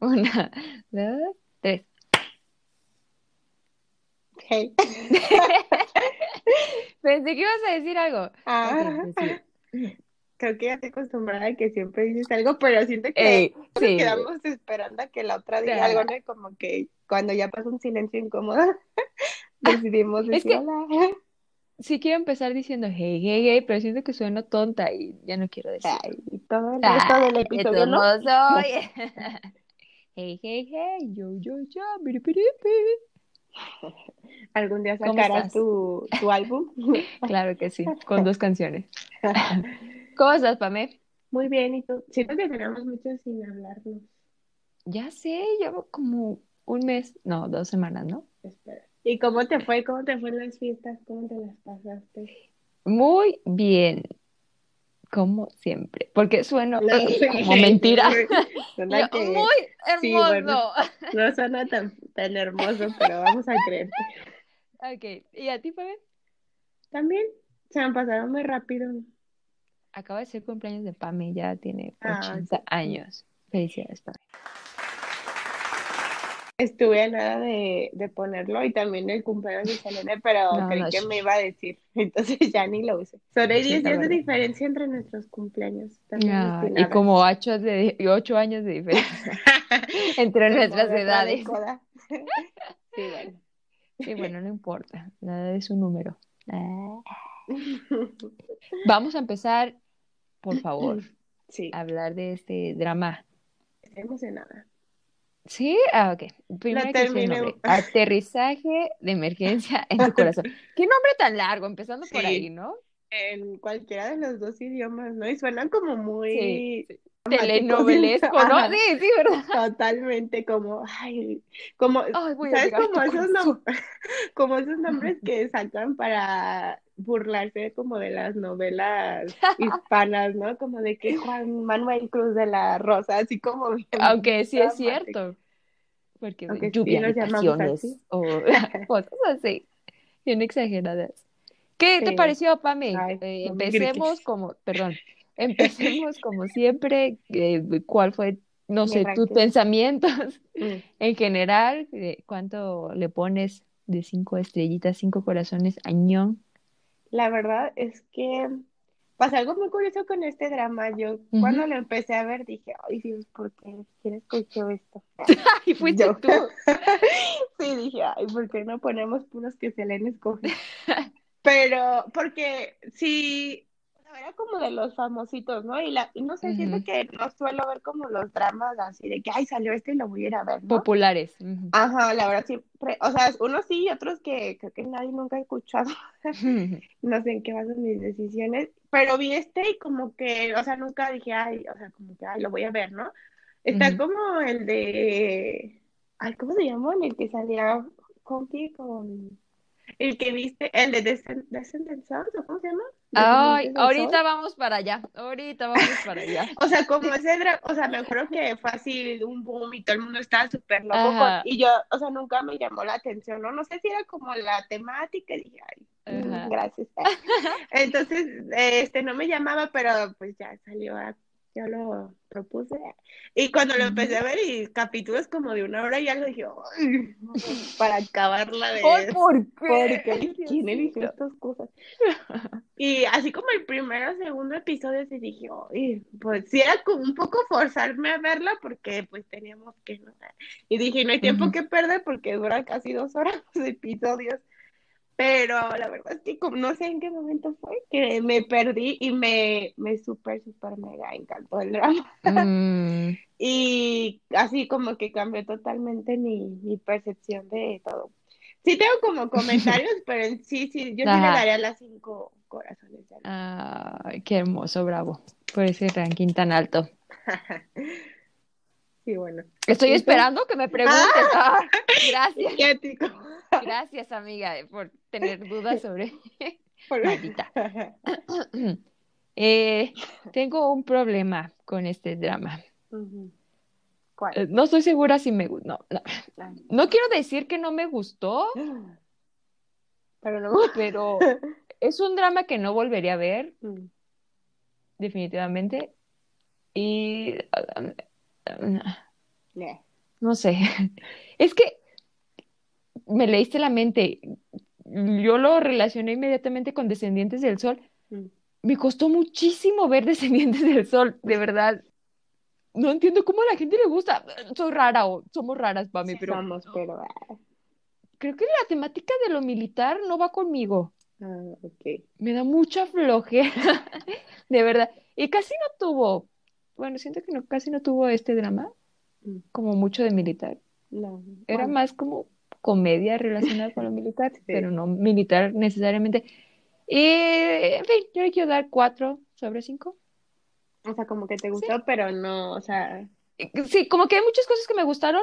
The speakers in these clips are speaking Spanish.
Una, dos, tres. Hey. Pensé que ibas a decir algo. Ah, pues sí. creo que ya estoy acostumbrada a que siempre dices algo, pero siento que Ey, nos sí. quedamos esperando a que la otra diga algo, ¿no? Como que cuando ya pasa un silencio incómodo, decidimos Es decir que- hola. Sí quiero empezar diciendo hey, hey, hey, pero siento que sueno tonta y ya no quiero decir. Ay, todo el del episodio, ¿no? soy. Hey, hey, hey, yo, yo, yo. Algún día ¿Cómo sacarás tu, tu álbum. Claro que sí, con dos canciones. ¿Cómo estás, Pame? Muy bien, ¿y tú? Siento que tenemos mucho sin hablarnos. Ya sé, llevo como un mes, no, dos semanas, ¿no? Espera. ¿Y cómo te fue? ¿Cómo te fue en las fiestas? ¿Cómo te las pasaste? Muy bien, como siempre, porque sueno No, como mentira. Suena Yo, que muy sí, hermoso. bueno. no suena tan, tan hermoso, pero vamos a creerte. Ok, ¿y a ti, Pame? También se me pasaron muy rápido. Acaba de ser cumpleaños de Pame, ya tiene Ah, 80 sí. años. Felicidades, Pame. Estuve a nada de, de ponerlo y también el cumpleaños de Selene, pero No, creí no, que me iba a decir, entonces ya ni lo usé. Solo hay Sí, 10 la días de diferencia entre nuestros cumpleaños. También Ah, y como ocho, de, y ocho años de diferencia entre nuestras edades. Sí, bueno. Sí, bueno, no importa, nada es un número. Ah. Vamos a empezar, por favor, Sí, a hablar de este drama. estoy emocionada. ¿Sí? Ah, ok. Primero que. Aterrizaje de emergencia en tu corazón. ¿Qué nombre tan largo? Empezando por ahí, ¿no? En cualquiera de los dos idiomas, ¿no? Y suenan como muy Sí. Telenovelesco, ¿no? Ajá, Sí, sí, ¿verdad? Totalmente, como, ay, como, Ay, ¿sabes? Como esos, nom- como esos nombres que sacan para burlarse como de las novelas hispanas, ¿no? Como de que Juan Manuel Cruz de la Rosa, así como Aunque sí es cierto. Porque Aunque sí lluvia pasiones así. o cosas así, bien exageradas. ¿Qué te Sí. pareció, Pame? Ay, Eh, empecemos como, perdón, empecemos como siempre. eh, ¿cuál fue, no sé, tus pensamientos Mm. en general? Eh, ¿Cuánto le pones de cinco estrellitas, cinco corazones a Ñón? La verdad es que pasa algo muy curioso con este drama. Yo cuando lo empecé a ver dije, ay Dios, ¿por qué? ¿Quién escuchó esto? Y fuiste Yo. tú. Sí, dije, ay, ¿por qué no ponemos puros que Selena escoge? Pero, porque sí, era como de los famositos, ¿no? Y, la, y no sé, siento que no suelo ver como los dramas así de que, ay, salió este y lo voy a ir a ver, ¿no? Populares. Ajá, la verdad siempre, o sea, unos sí y otros que creo que nadie nunca ha escuchado. no sé en qué basan mis decisiones, pero vi este y como que, o sea, nunca dije, ay, o sea, como que, ay, lo voy a ver, ¿no? Está como el de, ay, ¿cómo se llama? El que salía Conky con, el que viste, el de Descend- Descendants Sons, ¿o cómo se llama? Ay, ahorita vamos para allá. Ahorita vamos para allá. O sea, como ese o sea, me acuerdo que fue así un boom y todo el mundo estaba súper loco con, y yo, o sea, nunca me llamó la atención, ¿no? No sé si era como la temática, dije, ay, mm, Ajá. gracias. Entonces, este, no me llamaba, pero pues ya salió, a- yo lo propuse. Y cuando lo empecé a ver y capítulos como de una hora, ya lo dije, ay, para acabarla de... ¿por Porque qué? ¿quién eligió estas cosas? Y así como el primero o segundo episodio, sí dije, "Ay", pues sí era como un poco forzarme a verla porque pues teníamos que. Y dije, no hay tiempo que perder porque dura casi dos horas los episodios. Pero la verdad es que como no sé en qué momento fue que me perdí y me, me súper, súper mega encantó el drama. Mm, Y así como que cambió totalmente mi, mi percepción de todo. Sí tengo como comentarios, pero sí, sí, yo sí le Ajá. daría las cinco corazones. de Ay, qué hermoso, bravo. Por ese ranking tan alto. Sí, bueno. Estoy ¿Y tú? esperando que me preguntes. Ah, gracias. Psiquiátrico. Gracias, amiga, por tener dudas sobre. Por-. Eh, tengo un problema con este drama. ¿Cuál? Eh, No estoy segura si me gustó. No, no. Ah. No quiero decir que no me gustó, Pero no. pero es un drama que no volvería a ver, Mm. definitivamente. Y. Nah. no sé. Es que me leíste la mente. Yo lo relacioné inmediatamente con Descendientes del Sol. Mm. Me costó muchísimo ver Descendientes del Sol, de verdad. No entiendo cómo a la gente le gusta. Soy rara o somos raras, Pami, Sí pero somos, pero... ah, creo que la temática de lo militar no va conmigo. ah, ok. Me da mucha flojera, de verdad. Y casi no tuvo, bueno, siento que no, casi no tuvo este drama, Mm, como mucho de militar. No. Era bueno, más como comedia relacionada con lo militar, Sí. pero no militar necesariamente. Y, en fin, yo le quiero dar cuatro sobre cinco. O sea, como que te gustó, pero no, o sea, Eh, Sí, como que hay muchas cosas que me gustaron,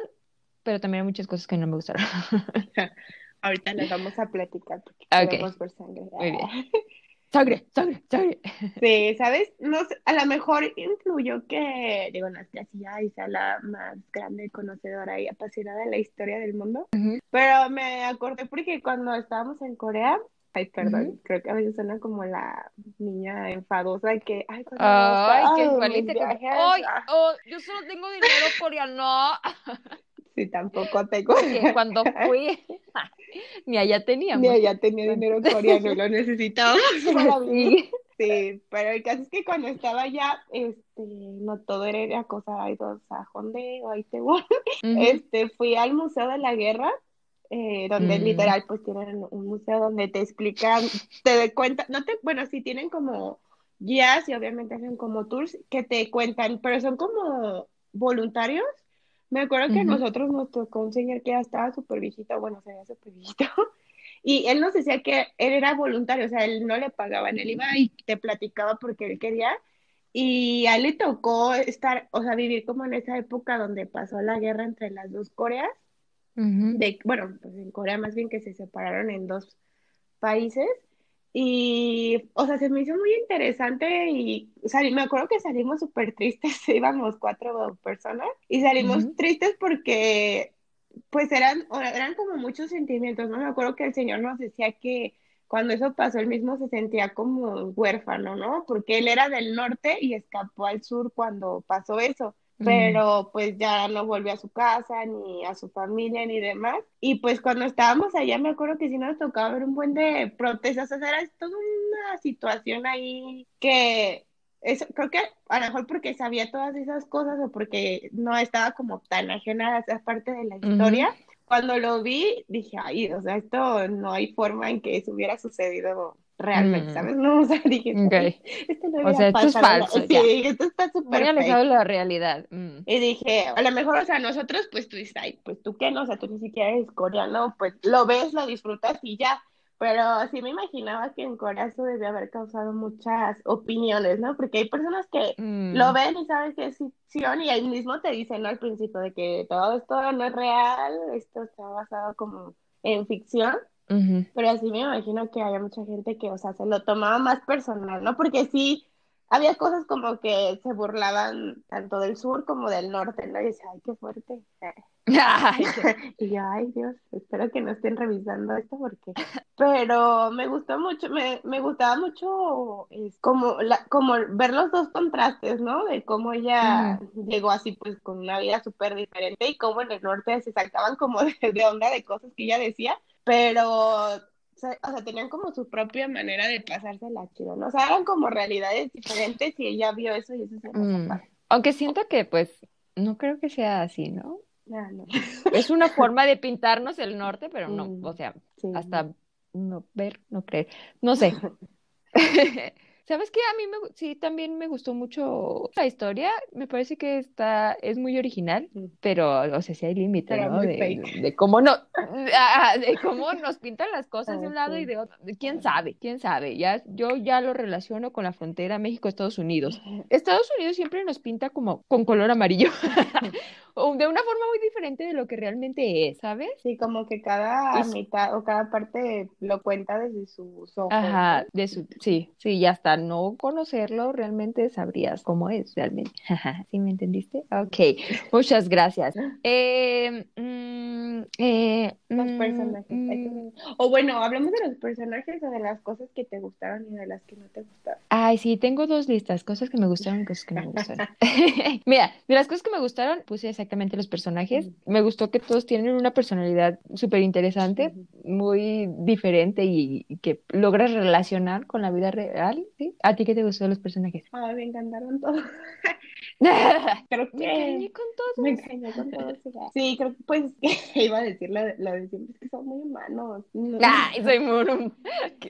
pero también hay muchas cosas que no me gustaron. ahorita les vamos a platicar porque Ok. queremos ver sangre. Muy bien. Sangre, sangre, sangre. Sí, ¿sabes? No sé, a lo mejor influyó que, digo, así ay, sea la más grande conocedora y apasionada de la historia del mundo, pero me acordé porque cuando estábamos en Corea, ay, perdón, creo que a veces suena como la niña enfadosa que, ay, cuando Ay, igualita que... viajes, Ay, ah, oh, yo solo tengo dinero coreano. sí, tampoco tengo, cuando fui, ni allá teníamos. ni ella tenía dinero coreano lo necesitábamos para. Sí. Pero el caso es que cuando estaba allá, este, no todo era, cosa, hay dos a Honde o a Itaewon. Ujú. Este, fui al Museo de la Guerra, eh, donde Mm. literal, pues tienen un museo donde te explican, te de cuenta, no te, bueno, sí tienen como guías y obviamente hacen como tours que te cuentan, pero son como voluntarios. Me acuerdo que a Ujú. nosotros nos tocó un señor que ya estaba súper viejito, bueno, se veía súper viejito, y él nos decía que él era voluntario, o sea, él no le pagaban, él iba y te platicaba porque él quería, y a él le tocó estar, o sea, vivir como en esa época donde pasó la guerra entre las dos Coreas, de, bueno, pues en Corea más bien que se separaron en dos países, y, o sea, se me hizo muy interesante y salí, me acuerdo que salimos súper tristes, íbamos cuatro personas, y salimos tristes porque pues eran, eran como muchos sentimientos, ¿no? Me acuerdo que el Señor nos decía que cuando eso pasó, él mismo se sentía como huérfano, ¿no? Porque él era del norte y escapó al sur cuando pasó eso. Pero pues ya no volvió a su casa, ni a su familia, ni demás. Y pues cuando estábamos allá, me acuerdo que sí nos tocaba ver un buen de protestas, o sea, era toda una situación ahí que eso, creo que a lo mejor porque sabía todas esas cosas o porque no estaba como tan ajena a esa parte de la historia. Cuando lo vi, dije, ay, o sea, esto no hay forma en que eso hubiera sucedido realmente, Mm. ¿sabes? No, o sea, dije, Ok. "Ay, esto no O sea, esto es pasado". falso, Sí, esto está Muy súper alejado fake. de la realidad. Mm. Y dije, a lo mejor, o sea, nosotros, pues tú dices, ay, pues tú qué no, o sea, tú ni siquiera eres coreano, pues lo ves, lo disfrutas y ya. Pero sí me imaginaba que en Corea eso debía haber causado muchas opiniones, ¿no? Porque hay personas que lo Mm. ven y saben que es ficción y ahí mismo te dicen, ¿no? Al principio de que todo esto no es real, esto está basado como en ficción. Pero así me imagino que había mucha gente que, o sea, se lo tomaba más personal, ¿no? Porque sí, había cosas como que se burlaban tanto del sur como del norte, ¿no? Y decía, ay, qué fuerte. Ay, Y yo, ay, Dios, espero que no estén revisando esto porque... Pero me gustó mucho, me, me gustaba mucho es como, la, como ver los dos contrastes, ¿no? De cómo ella llegó así pues con una vida súper diferente y cómo en el norte se sacaban como de, de onda de cosas que ella decía, pero o sea, o sea, tenían como su propia manera de pasársela chido, ¿no? O sea, eran como realidades diferentes y ella vio eso y eso se Mm. Aunque siento que, pues, no creo que sea así, ¿no? Ah, no. Es una forma de pintarnos el norte, pero no, Mm. o sea, Sí. hasta no ver, no creer. No sé. ¿Sabes qué? A mí me, sí, también me gustó mucho la historia. Me parece que está, es muy original, Mm. pero, o sea, sí hay límite, ¿no? De, cómo no, de cómo nos pintan las cosas de un Ah, lado y de otro. ¿Quién sabe? ¿Quién sabe? Ya, yo ya lo relaciono con la frontera México-Estados Unidos. Estados Unidos siempre nos pinta como con color amarillo, de una forma muy diferente de lo que realmente es, ¿sabes? Sí, como que cada mitad o cada parte lo cuenta desde sus ojos, Ajá, de su, sí, sí, y hasta no conocerlo realmente sabrías cómo es realmente. ¿Sí me entendiste? Ok, muchas gracias. Eh, mm, Eh, Los mm, personajes. mm. O bueno, hablemos de los personajes o de las cosas que te gustaron y de las que no te gustaron. Ay, sí, tengo dos listas, cosas que me gustaron y cosas que no me gustaron. Mira, de las cosas que me gustaron, puse exactamente los personajes. Me gustó que todos tienen una personalidad súper interesante, muy diferente y, y que logras relacionar con la vida real, ¿sí? ¿A ti qué te gustó de los personajes? Ay, me encantaron todos. Me Creo que con me todos. engañé con todos. sí, Sí, creo que pues que iba a decir lo, de- lo de siempre, es que son muy humanos. Soy muy...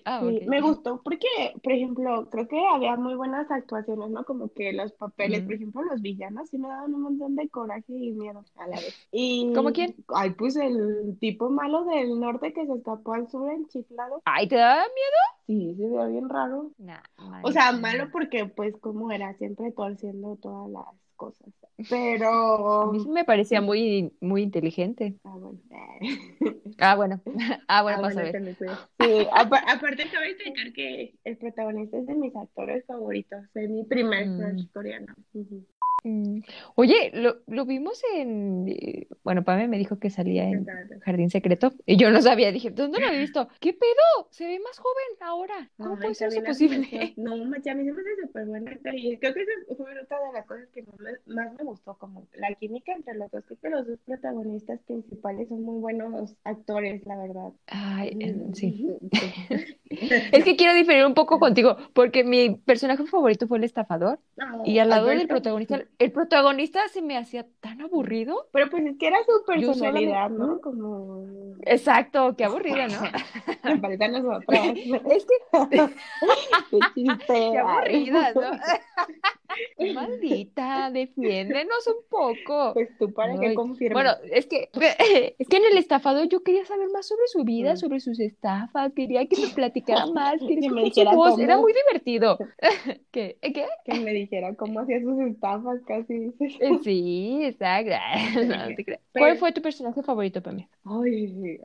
Ah, Sí, me gustó porque, por ejemplo, creo que había muy buenas actuaciones, ¿no? Como que los papeles, por ejemplo, los villanos sí me daban un montón de coraje y miedo a la vez. Y, ¿Cómo quién? ay, pues el tipo malo del norte que se escapó al sur enchiflado, Ay, ¿te daba miedo? Sí, se veía bien raro. Nah, O sea, malo porque, pues, como era, siempre torciendo todas las cosas. A Pero, mí sí me parecía muy, muy inteligente. ah, bueno. Ah, bueno. Ah, bueno, Ah, pasa a bueno, ver. no. Sí, apa- aparte cabe destacar que el protagonista es de mis actores favoritos, fue mi primer Mm. crush coreano. Mm. Oye, lo, lo vimos en... eh, Bueno, Pame me dijo que salía en Exacto. Jardín Secreto y yo no sabía. Dije, ¿dónde lo he visto? ¿Qué pedo? Se ve más joven ahora. ¿Cómo puede ser eso posible? No, macho, a mí se me hace súper buena y creo que esa fue otra de las cosas que más me, más me gustó, como la química entre los dos. Creo que los dos protagonistas principales son muy buenos actores, la verdad. Ay, eh, sí. Es que quiero diferir un poco contigo, porque mi personaje favorito fue el estafador y al lado del protagonista, el protagonista se me hacía tan aburrido. Pero pues es que era su personalidad, ¿no? Como... Exacto, qué aburrido, ¿no? Es que Qué chiste. qué aburrida, ¿no? Maldita, defiéndenos un poco. Pues tú para Ay, que confirmes. Bueno, es que, es que en el estafador yo quería saber más sobre su vida, Mm. sobre sus estafas, quería que me platicara más, quería Que me dijera cómo. era muy divertido. ¿Qué? ¿Qué? que me dijera cómo hacía sus estafas casi. Eh, Sí, exacto. No, te creas. Pero- ¿Cuál fue tu personaje favorito, Pamela? Ay,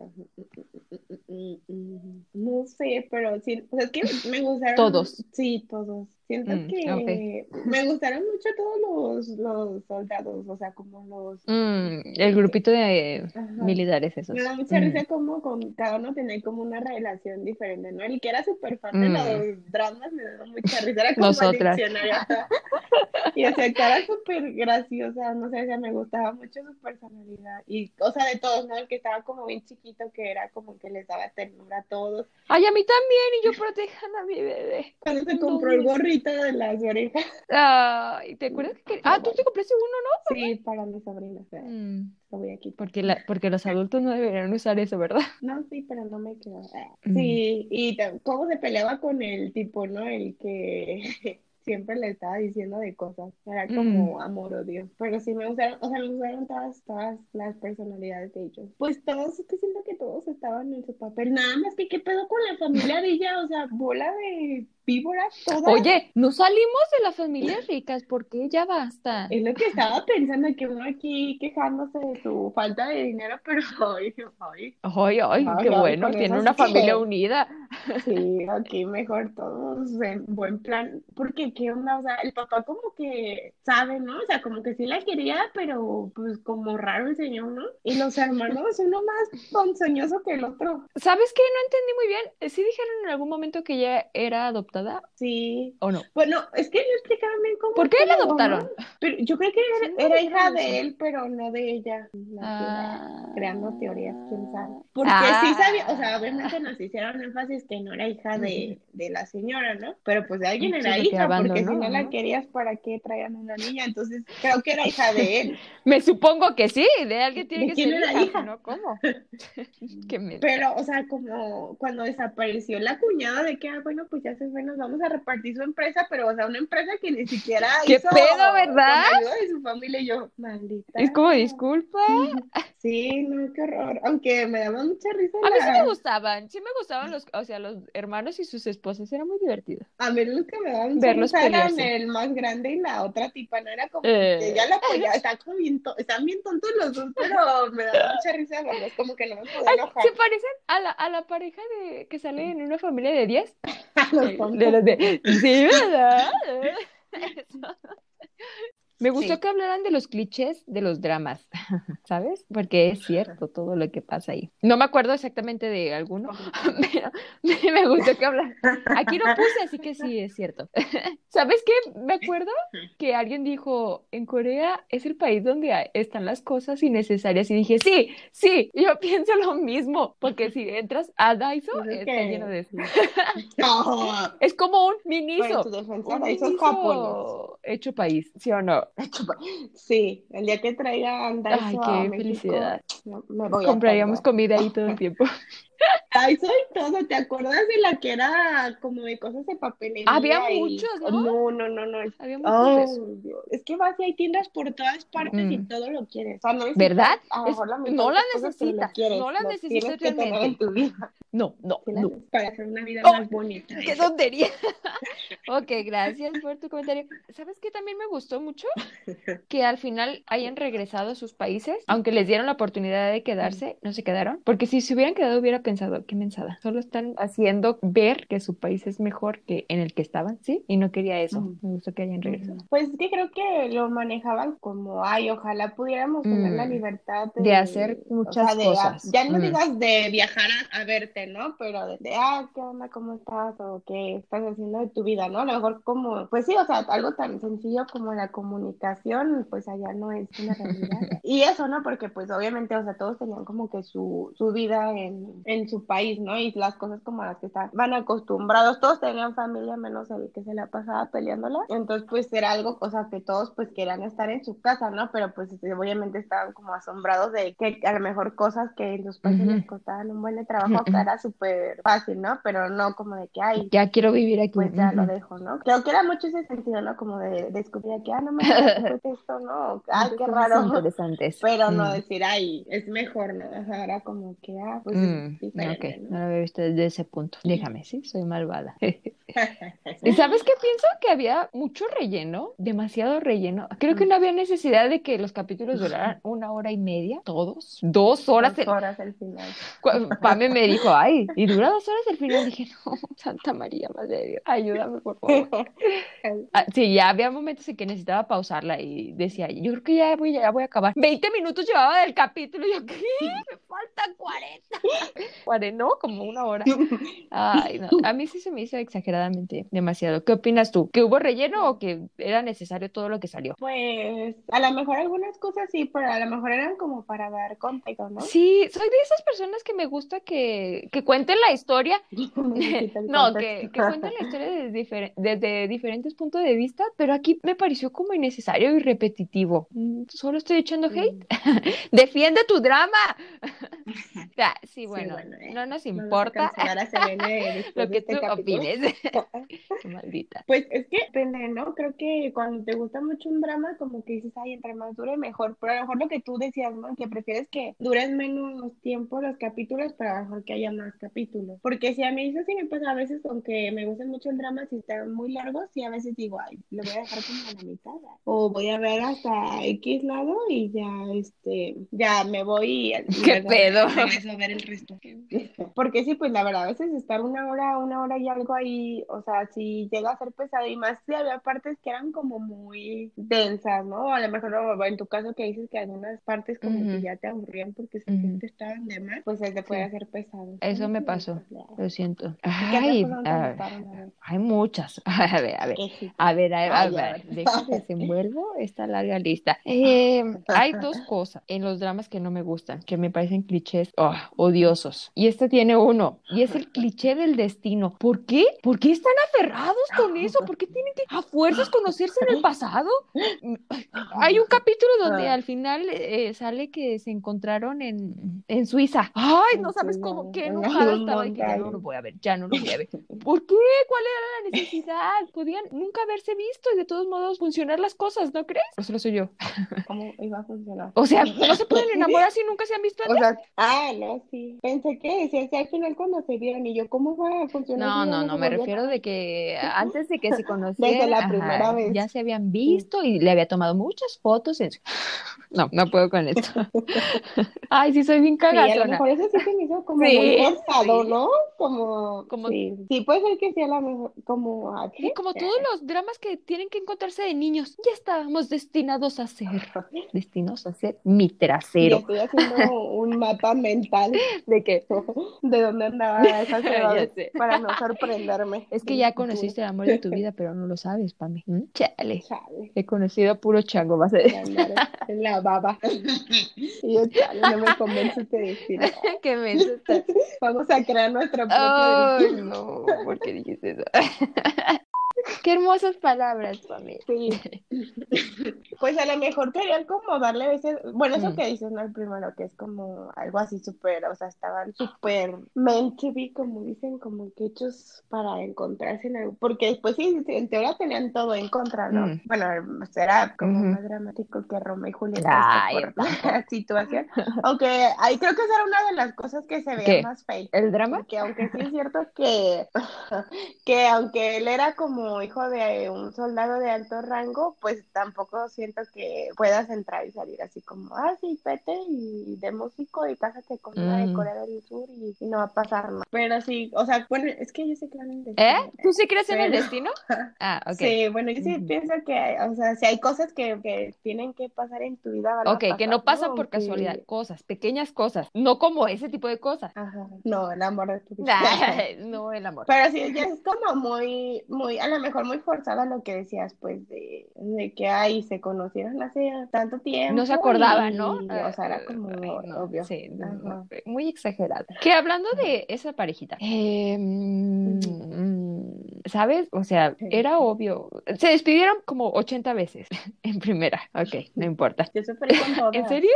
no sé, pero sí, o sea, es que me gustaron. Todos. Sí, todos. Siento Mm, que me gustaron mucho todos los, los soldados, o sea, como los. Mm, el grupito de Ajá. militares esos. Me da mucha Mm. risa como con cada uno tenía como una relación diferente, ¿no? El que era súper fan de Mm. los dramas me daba mucha risa, era como Nosotras. diccionario. Y o sea, que era súper graciosa, no sé, o sea, me gustaba mucho su personalidad. Y, o sea, de todos, ¿no? El que estaba como bien chiquito, que era como que les daba ternura a todos. Ay, a mí también, y yo protejan a mi bebé. Cuando se compró el gorrito de las orejas. Ay, ¿te acuerdas que quer- Ah, tú te compraste uno, Sí, para mi sobrina, o sea, ¿no? Mm, lo voy a quitar. porque la, porque los adultos no deberían usar eso, ¿verdad? No, sí, pero no me quedó. Ah, Mm. Sí, y cómo se peleaba con el tipo, ¿no? El que siempre le estaba diciendo de cosas. Era como amor odio. Pero sí me gustaron, o sea, me gustaron todas, todas las personalidades de ellos. Pues todos, es que siento que todos estaban en su papel. Nada más que qué pedo con la familia de ella, o sea, bola de víboras todas. Oye, no salimos de las familias ricas, porque ya basta. Es lo que estaba pensando, que uno aquí quejándose de su falta de dinero, pero ay, Ay, ay, Ay, qué ay, bueno, tiene una que- familia unida. Sí, aquí mejor todos en buen plan, porque qué onda, o sea, el papá como que sabe, ¿no? O sea, como que sí la quería, pero pues como raro el señor, ¿no? Y los hermanos, uno más ponzoñoso que el otro. ¿Sabes qué? No entendí muy bien. ¿Sí dijeron en algún momento que ella era adoptada Sí. o no? Bueno, es que no explicaron bien cómo ¿Por qué la adoptaron? Pero yo creo que era, Sí, era no hija de él, pero no de ella. La Ah. creando teorías, quién sabe. Porque Ah. sí sabía, o sea, obviamente nos hicieron énfasis que no era hija de, de la señora, ¿no? Pero pues de alguien era hija, porque si no la querías, ¿para qué traían una niña? Entonces creo que era hija de él. Me supongo que sí, de alguien tiene ¿De que quién ser era hija, hija? ¿no? ¿Cómo? Qué Pero, o sea, como cuando desapareció la cuñada de que, ah, bueno, pues ya se fue, nos vamos a repartir su empresa, pero, o sea, una empresa que ni siquiera ¿Qué hizo pedo, verdad? de su familia y yo, maldita. Es como, disculpa. Sí, no, qué horror. Aunque me daba mucha risa A mí sí la- me gustaban, sí me gustaban los, o sea, los hermanos y sus esposas, era muy divertido. A mí los que me daban Verlos risa eran el más grande y la otra tipa, no era como Eh. que ya la apoyaba, están como bien, to- están bien tontos los dos, pero me daba mucha risa verlos, como que no me podía enojar. se parecen a la, a la pareja de que sale en una familia de 10. Los. De los de, sí, ¿verdad? Eso. Me gustó Sí. que hablaran de los clichés de los dramas, ¿sabes? Porque es cierto todo lo que pasa ahí. No me acuerdo exactamente de alguno, pero me gustó que hablaran. Aquí lo puse, así que sí, es cierto. ¿Sabes qué? Me acuerdo que alguien dijo, en Corea es el país donde están las cosas innecesarias. Y dije, sí, sí, yo pienso lo mismo, porque si entras a Daiso, Pues es está que- lleno de eso. No, Es como un Bueno, miniso, en su defensa, un miniso hecho país, ¿sí o no? Sí, el día que traigan Ay, qué a México, felicidad. me voy Compraríamos comida ahí todo el tiempo. Daiso y todo, ¿te acuerdas de la que era como de cosas de papelería? Había y- muchos, ¿no? No, no, no, no. Había muchos. Ay. Es que vas y hay tiendas por todas partes y Mm. todo lo quieres. O sea, no necesitas ¿Verdad? a Es- la no lo necesitas, quieres, no las lo necesitas realmente. en tu vida. No, no, Para hacer una vida Oh, más bonita. ¡Qué tontería! Ok, gracias por tu comentario. ¿Sabes qué también me gustó mucho? Que al final hayan regresado a sus países, aunque les dieron la oportunidad de quedarse, no se quedaron. Porque si se hubieran quedado, hubiera pensado, qué mensada. Solo están haciendo ver que su país es mejor que en el que estaban, ¿sí? Y no quería eso. Me gustó que hayan regresado. Pues es que creo que lo manejaban como, ay, ojalá pudiéramos tener la Mm. libertad De hacer o muchas sea, de, cosas. ya no Mm. digas de viajar a, a verte, ¿no? Pero de, de, ah, ¿qué onda? ¿Cómo estás? O qué estás haciendo de tu vida, ¿no? A lo mejor como, pues sí, o sea, algo tan sencillo como la comunicación, pues allá no es una realidad. Y eso, ¿no? Porque pues obviamente, o sea, todos tenían como que su, su vida en, en su país, ¿no? Y las cosas como las que están, van acostumbrados, todos tenían familia menos el que se la pasaba peleándola. Entonces, pues era algo, o sea, que todos pues querían estar en su casa, ¿no? Pero pues este, obviamente estaban como asombrados de que a lo mejor cosas que en sus países les costaban un buen de trabajo, acá era súper fácil, ¿no? Pero no como de que, ay, Ya quiero vivir aquí. pues ya lo dejo, ¿no? Creo que era mucho ese sentido, ¿no? Como de descubrir que, ah, no me gusta esto, ¿no? Ay, qué raro. interesantes. Pero no Mm. decir, ay, es mejor, ¿no? Ajá, era como que, ah, pues Mm, es no lo había visto desde ese punto. Déjame, sí, soy malvada. ¿Y sabes qué pienso? Que había mucho relleno, demasiado relleno. Creo que no había necesidad de que los capítulos duraran una hora y media, todos, dos horas. Dos el- horas al final. Pame me dijo, ay, y dura dos horas el final. Dije, no, Santa María, Madre de Dios, ayúdame, por favor. Ah, sí, ya había momentos en que necesitaba pausarla y decía, yo creo que ya voy, ya voy a acabar. 20 minutos llevaba del capítulo y yo, ¿qué? Me faltan 40. 40, no, como una hora. Ay, no, a mí sí se me hizo exageradamente demasiado. ¿Qué opinas tú? ¿Que hubo relleno o que era necesario todo lo que salió? Pues a lo mejor algunas cosas sí, pero a lo mejor eran como para dar contexto, ¿no? Sí, soy de esas personas que me gusta que, que cuenten la historia No, que, cuenten la historia desde, difer- desde diferentes puntos de vista, pero aquí me pareció como innecesario y repetitivo. Mm, Solo estoy echando hate. ¡Defiende tu drama! Ya, sí, bueno, bueno, eh, no nos importa lo que este tú capítulo. opines. Qué maldita. Pues es que depende, ¿no? Creo que cuando te gusta mucho un drama, como que dices, ay, entre más dure mejor. Pero a lo mejor lo que tú decías, ¿no? Que prefieres que duren menos tiempo los capítulos, pero a lo mejor que haya más capítulos. Porque si a mí eso sí me pasa a veces, aunque me gustan mucho el drama, si están muy largos, sí a veces digo, ay, lo voy a dejar como a la mitad. ¿eh? O voy a ver hasta X lado y ya, este, ya me voy y, ¿Qué pedo? regreso a ver el resto. Porque sí, pues la verdad, a veces estar una hora, una hora y algo ahí, o sea, si llega a ser pesado y más si había partes que eran como muy densas, ¿no? A lo mejor en tu caso que dices que algunas partes como que Ujú. ya te aburrían porque Ujú. sentías que estaban de más, pues se te puede Sí. hacer pesado. Eso me Sí, pasó. Lo siento. ¿Y qué otras Ay, a ver, gustaron? A ver. hay muchas. A ver, a ver. ¿Qué sí? A ver, a ver, a ver, desenvuelvo esta larga lista. Eh, hay dos cosas en los dramas que no me gustan, que me parecen clichés oh, odiosos. Y este tiene uno, y es el cliché del destino. ¿Por qué? ¿Por qué están aferrados con eso? ¿Por qué tienen que a fuerzas conocerse en el pasado? Hay un capítulo donde Ah. al final eh, sale que se encontraron en, en Suiza. Ay, no sabes cómo, qué en enojada estaba que ya no lo voy a ver, ya no lo voy a ver. ¿Por qué? ¿Cuál era la necesidad? Podían nunca haberse visto y de todos modos funcionar las cosas, ¿no crees? O solo soy yo. ¿Cómo iba a funcionar? O sea, no se pueden enamorar si nunca se han visto O antes. sea, ah, no, sí. Pensé que decías decía al final cuando se vieron y yo, ¿cómo va a funcionar? No, no, no, me refiero de que antes de que se conocieran, Desde la ajá, primera vez. ya se habían visto y le había tomado muchas fotos. No, no puedo con esto. Ay, sí, soy bien Sí, a lo cagatona. mejor eso sí se me hizo como Sí, muy forzado, sí. ¿no? Como, Como- sí, sí puede ser que sea a lo mejor como ¿a Sí, como todos los dramas que tienen que encontrarse de niños, ya estábamos destinados a ser, destinados a ser mi Y trasero. estoy haciendo un mapa mental De que de dónde andaba esa ciudad para no sorprenderme. es que ya conociste el amor de tu vida, pero no lo sabes, Pame. ¿Mm? Chale. Chale, He conocido a puro chango, vas a de decir. la baba. Y yo, chale, no me convence este destino. que me está- Vamos a crear nuestro propio Ay, destino. no, ¿por qué dijiste eso? Qué hermosas palabras, Pame. Sí. Pues a lo mejor querían como darle veces, bueno, eso Mm. que dices, ¿no? El primero, que es como algo así súper, o sea, estaban súper meant to be, como dicen, como que hechos para encontrarse en algo, porque después sí, en teoría tenían todo en contra, ¿no? Mm. Bueno, era como más dramático que Romeo y Julieta Ay, por la situación, aunque ahí creo que esa era una de las cosas que se veía más fake. ¿El drama? Porque aunque sí es cierto que, que aunque él era como hijo de un soldado de alto rango, pues tampoco siento que puedas entrar y salir así como, ah, sí, vete y de músico y cásate con una de Mm. Corea del Sur y, y no va a pasar nada. Pero sí, o sea, bueno, es que yo sé que en ¿Eh? ¿Tú sí crees en el destino? Ah, ok. Sí, bueno, yo sí pienso que, o sea, si hay cosas que, que tienen que pasar en tu vida, van a Ok, que no pasan ¿no? por Aunque- casualidad, cosas, pequeñas cosas, no como ese tipo de cosas. Ajá. No, el amor de tu vida. no el amor. Pero sí, ya es como muy, muy, a lo mejor muy forzada lo que decías, pues, de, de que ahí se conocieron hace tanto tiempo. No se acordaban, ¿no? y, o sea, era Eh, como ay, no, obvio. Sí, no, Ajá. muy exagerada. Que hablando de esa parejita, eh, ¿sabes? O sea, era obvio. Se despidieron como 80 veces en primera. Ok, no importa. Yo con todas. ¿En serio?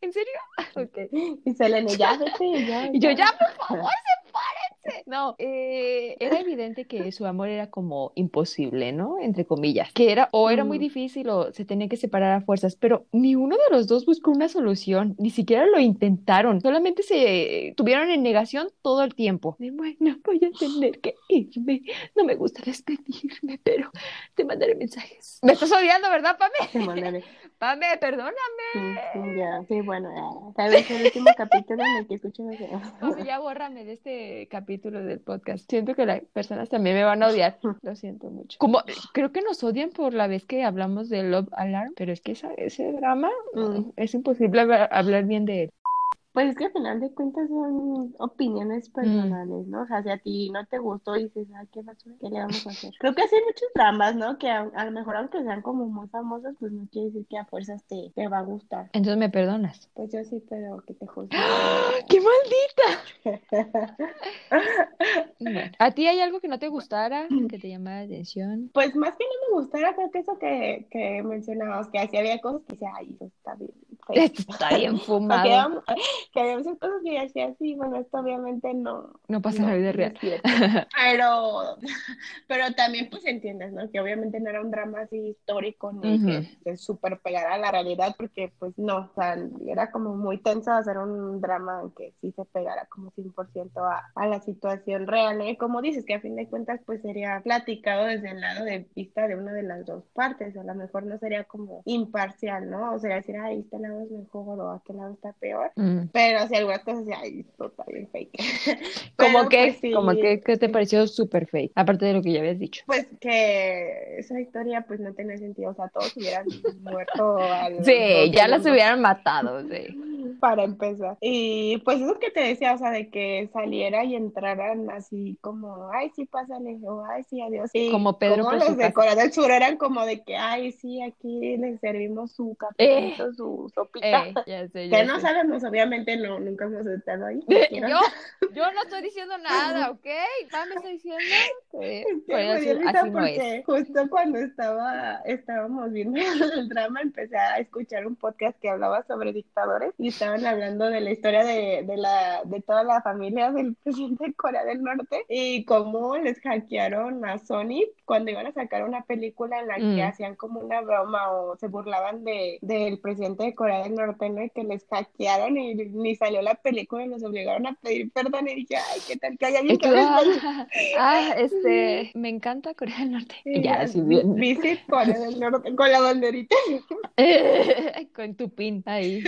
¿En serio? Ok. Y Selene, ya vete, ya. Y yo, ya, por favor, sepárense. No, eh, era evidente que su amor era como imposible, ¿no? Entre comillas. Que era, o era muy difícil o se tenían que separar a fuerzas, pero ni uno de los dos buscó una solución, ni siquiera lo intentaron, solamente se tuvieron en negación todo el tiempo. De, bueno, voy a tener que irme. No me gusta despedirme, pero te mandaré mensajes. Me estás odiando, ¿verdad, Pame? Te mandaré. Pame, perdóname. Mm, Ya, sí, bueno, ya. Tal vez el último capítulo en el que escuchen eso. Pame, ya bórrame de este capítulo del podcast. Siento que las personas también me van a odiar. Lo siento mucho. Como creo que nos odian por la vez que hablamos de Love Alarm, pero es que esa- ese drama Mm. es imposible hablar, hablar bien de él. Pues es que al final de cuentas son opiniones Mm. personales, ¿no? O sea, si a ti no te gustó y dices, ay, qué basura, ¿qué le vamos a hacer? Creo que así hay muchos dramas, ¿no? Que a, a lo mejor aunque sean como muy famosos, pues no quiere decir que a fuerzas te, te va a gustar. Entonces me perdonas. Pues yo sí, pero que te juzguen. ¡Qué maldita! Bueno, ¿a ti hay algo que no te gustara, que te llamara la atención? Pues más que no me gustara, creo que eso que, que mencionabas, que así había cosas que decía, ay, eso está bien. Feo". Esto está bien que, fumado. que había muchas cosas que yo decía, sí, bueno, esto obviamente no, No pasa en No, la vida no real. Pero, pero también pues entiendes, ¿no? Que obviamente no era un drama así histórico ni Ujú. que se super pegara a la realidad, porque pues no, o sea, era como muy tenso hacer un drama que sí se pegara como 100% a, a la situación real, ¿eh? Como dices, que a fin de cuentas pues sería platicado desde el lado de vista de una de las dos partes, a lo mejor no sería como imparcial, ¿no? O sea, decir, ay, este lado es mejor o aquel lado está peor. Mm. Pero si algunas cosas, ay, esto está bien fake. ¿Cómo que, pues, sí, como que, ¿qué te pareció súper fake? Aparte de lo que ya habías dicho. Pues que esa historia pues no tenía sentido, o sea, todos hubieran muerto al Sí, ya las hubieran matado, sí. para empezar. Y pues eso que te decía, o sea, de que saliera y entraran así como, ay, sí, pásale, o ay, sí, adiós. Y Como Pedro por los de. Corea del Sur eran como de que, ay, sí, aquí les servimos su cafecito, su sopita. Eh, ya sé, Que ya no sé. sabemos, obviamente, no, nunca hemos estado ahí. Yo, yo no estoy diciendo nada, ¿ok? Pam me está diciendo que Es que Corea me del dio Sur risa así no es. justo cuando estaba, estábamos viendo el drama empecé a escuchar un podcast que hablaba sobre dictadores y estaban hablando de la historia de, de la, de toda la familia del presidente de Corea del Norte y cómo les hackearon a Sony cuando iban a sacar una película en la que Mm. hacían como una broma o se burlaban de, del presidente de Corea Corea del Norte, ¿no? Y que les hackearon y ni salió la película y nos obligaron a pedir perdón y dije, ay, ¿qué tal que haya Y tú, ah, ah, este, me encanta Corea del Norte. Y ya, así bien. Visit Corea del Norte con la banderita. con tu pin ahí.